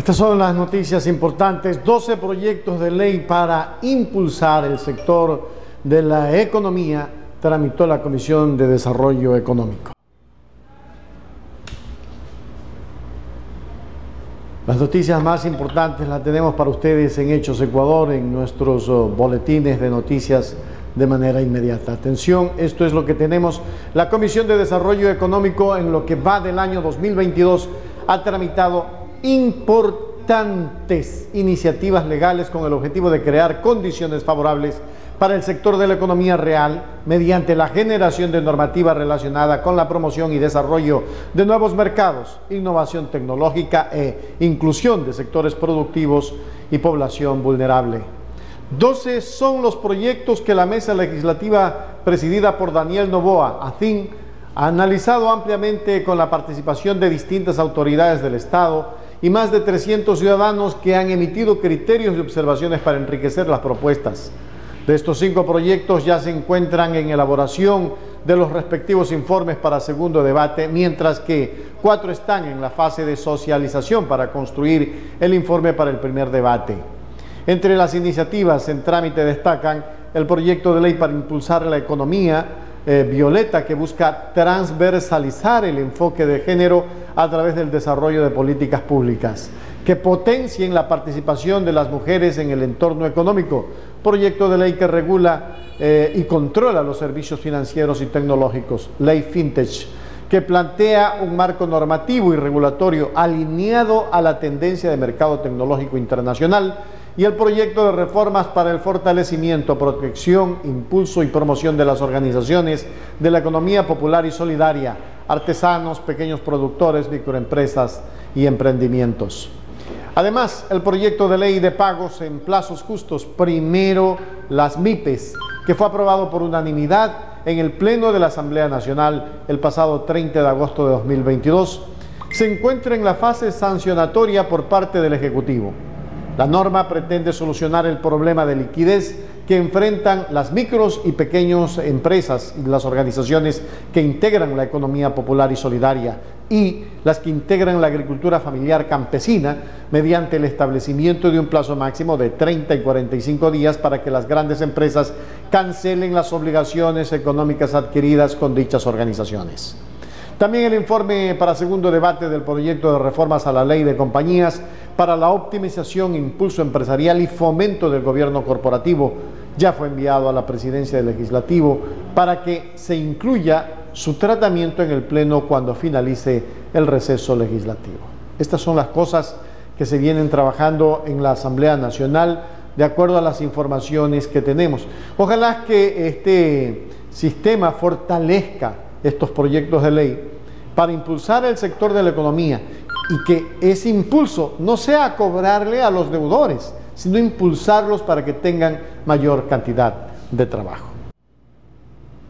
Estas son las noticias importantes. 12 proyectos de ley para impulsar el sector de la economía tramitó la Comisión de Desarrollo Económico. Las noticias más importantes las tenemos para ustedes en Hechos Ecuador, en nuestros oh, boletines de noticias de manera inmediata. Atención, esto es lo que tenemos. La Comisión de Desarrollo Económico en lo que va del año 2022 ha tramitado importantes iniciativas legales con el objetivo de crear condiciones favorables para el sector de la economía real mediante la generación de normativa relacionada con la promoción y desarrollo de nuevos mercados, innovación tecnológica e inclusión de sectores productivos y población vulnerable. 12 son los proyectos que la mesa legislativa presidida por Daniel Novoa, ACIN, ha analizado ampliamente con la participación de distintas autoridades del Estado y más de 300 ciudadanos que han emitido criterios y observaciones para enriquecer las propuestas. De estos cinco proyectos ya se encuentran en elaboración de los respectivos informes para segundo debate, mientras que cuatro están en la fase de socialización para construir el informe para el primer debate. Entre las iniciativas en trámite destacan el proyecto de ley para impulsar la economía eh, violeta que busca transversalizar el enfoque de género a través del desarrollo de políticas públicas que potencien la participación de las mujeres en el entorno económico, proyecto de ley que regula eh, y controla los servicios financieros y tecnológicos, ley FinTech, que plantea un marco normativo y regulatorio alineado a la tendencia de mercado tecnológico internacional y el proyecto de reformas para el fortalecimiento, protección, impulso y promoción de las organizaciones de la economía popular y solidaria, artesanos, pequeños productores, microempresas y emprendimientos. Además, el proyecto de ley de pagos en plazos justos, primero las MIPES, que fue aprobado por unanimidad en el Pleno de la Asamblea Nacional el pasado 30 de agosto de 2022, se encuentra en la fase sancionatoria por parte del Ejecutivo. La norma pretende solucionar el problema de liquidez que enfrentan las micros y pequeñas empresas y las organizaciones que integran la economía popular y solidaria y las que integran la agricultura familiar campesina mediante el establecimiento de un plazo máximo de 30 y 45 días para que las grandes empresas cancelen las obligaciones económicas adquiridas con dichas organizaciones. También el informe para segundo debate del proyecto de reformas a la ley de compañías para la optimización, impulso empresarial y fomento del gobierno corporativo ya fue enviado a la presidencia del legislativo para que se incluya su tratamiento en el Pleno cuando finalice el receso legislativo. Estas son las cosas que se vienen trabajando en la Asamblea Nacional de acuerdo a las informaciones que tenemos. Ojalá que este sistema fortalezca estos proyectos de ley para impulsar el sector de la economía y que ese impulso no sea cobrarle a los deudores, sino impulsarlos para que tengan mayor cantidad de trabajo.